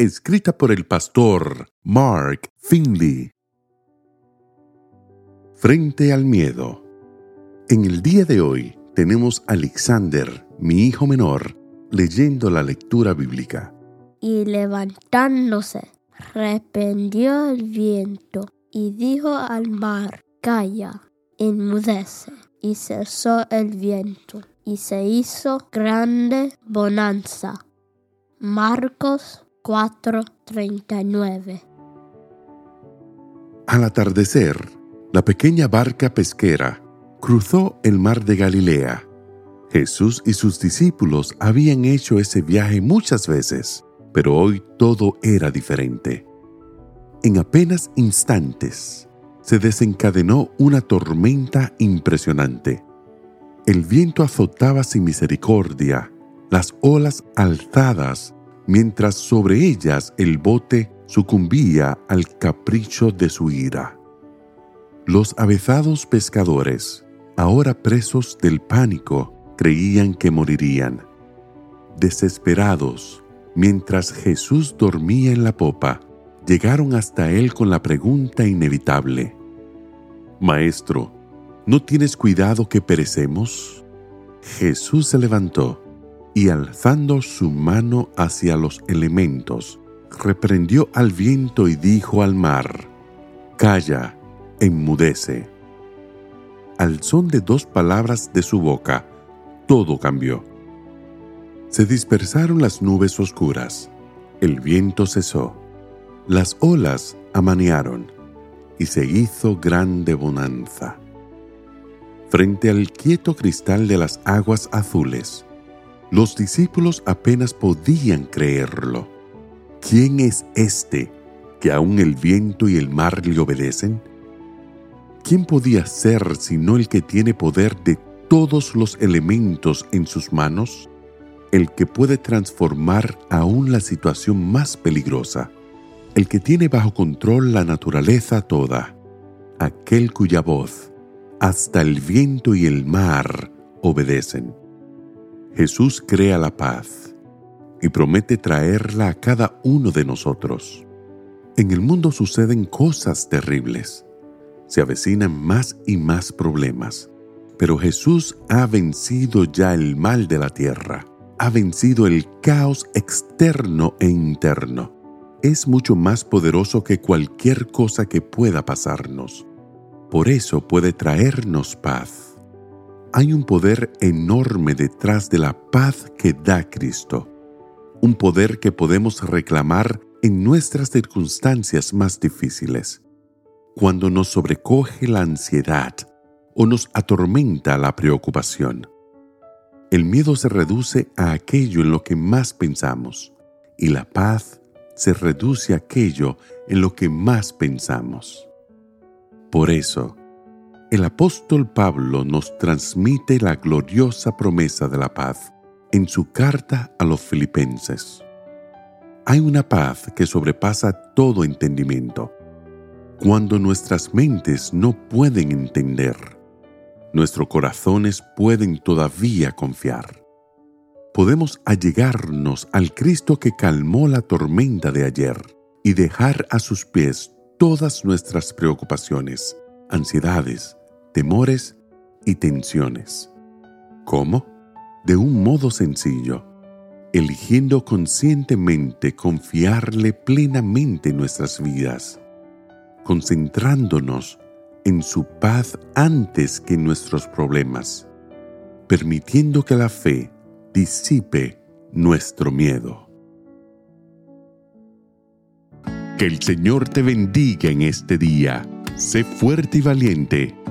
escrita por el pastor Mark Finley. Frente al miedo. En el día de hoy tenemos a Alexander, mi hijo menor, leyendo la lectura bíblica. Y levantándose, reprendió el viento y dijo al mar, calla, enmudece. Y cesó el viento y se hizo grande bonanza. Marcos 4:39. Al atardecer, la pequeña barca pesquera cruzó el mar de Galilea. Jesús y sus discípulos habían hecho ese viaje muchas veces, pero hoy todo era diferente. En apenas instantes se desencadenó una tormenta impresionante. El viento azotaba sin misericordia, las olas alzadas mientras sobre ellas el bote sucumbía al capricho de su ira. Los avezados pescadores, ahora presos del pánico, creían que morirían. Desesperados, mientras Jesús dormía en la popa, llegaron hasta él con la pregunta inevitable. Maestro, ¿no tienes cuidado que perecemos? Jesús se levantó y alzando su mano hacia los elementos, reprendió al viento y dijo al mar, Calla, enmudece. Al son de dos palabras de su boca, todo cambió. Se dispersaron las nubes oscuras, el viento cesó, las olas amanearon y se hizo grande bonanza. Frente al quieto cristal de las aguas azules, los discípulos apenas podían creerlo. ¿Quién es este que aún el viento y el mar le obedecen? ¿Quién podía ser sino el que tiene poder de todos los elementos en sus manos? El que puede transformar aún la situación más peligrosa. El que tiene bajo control la naturaleza toda. Aquel cuya voz, hasta el viento y el mar, obedecen. Jesús crea la paz y promete traerla a cada uno de nosotros. En el mundo suceden cosas terribles. Se avecinan más y más problemas. Pero Jesús ha vencido ya el mal de la tierra. Ha vencido el caos externo e interno. Es mucho más poderoso que cualquier cosa que pueda pasarnos. Por eso puede traernos paz hay un poder enorme detrás de la paz que da Cristo, un poder que podemos reclamar en nuestras circunstancias más difíciles, cuando nos sobrecoge la ansiedad o nos atormenta la preocupación. El miedo se reduce a aquello en lo que más pensamos y la paz se reduce a aquello en lo que más pensamos. Por eso, el apóstol Pablo nos transmite la gloriosa promesa de la paz en su carta a los filipenses. Hay una paz que sobrepasa todo entendimiento. Cuando nuestras mentes no pueden entender, nuestros corazones pueden todavía confiar. Podemos allegarnos al Cristo que calmó la tormenta de ayer y dejar a sus pies todas nuestras preocupaciones, ansiedades, temores y tensiones. ¿Cómo? De un modo sencillo, eligiendo conscientemente confiarle plenamente nuestras vidas, concentrándonos en su paz antes que en nuestros problemas, permitiendo que la fe disipe nuestro miedo. Que el Señor te bendiga en este día. Sé fuerte y valiente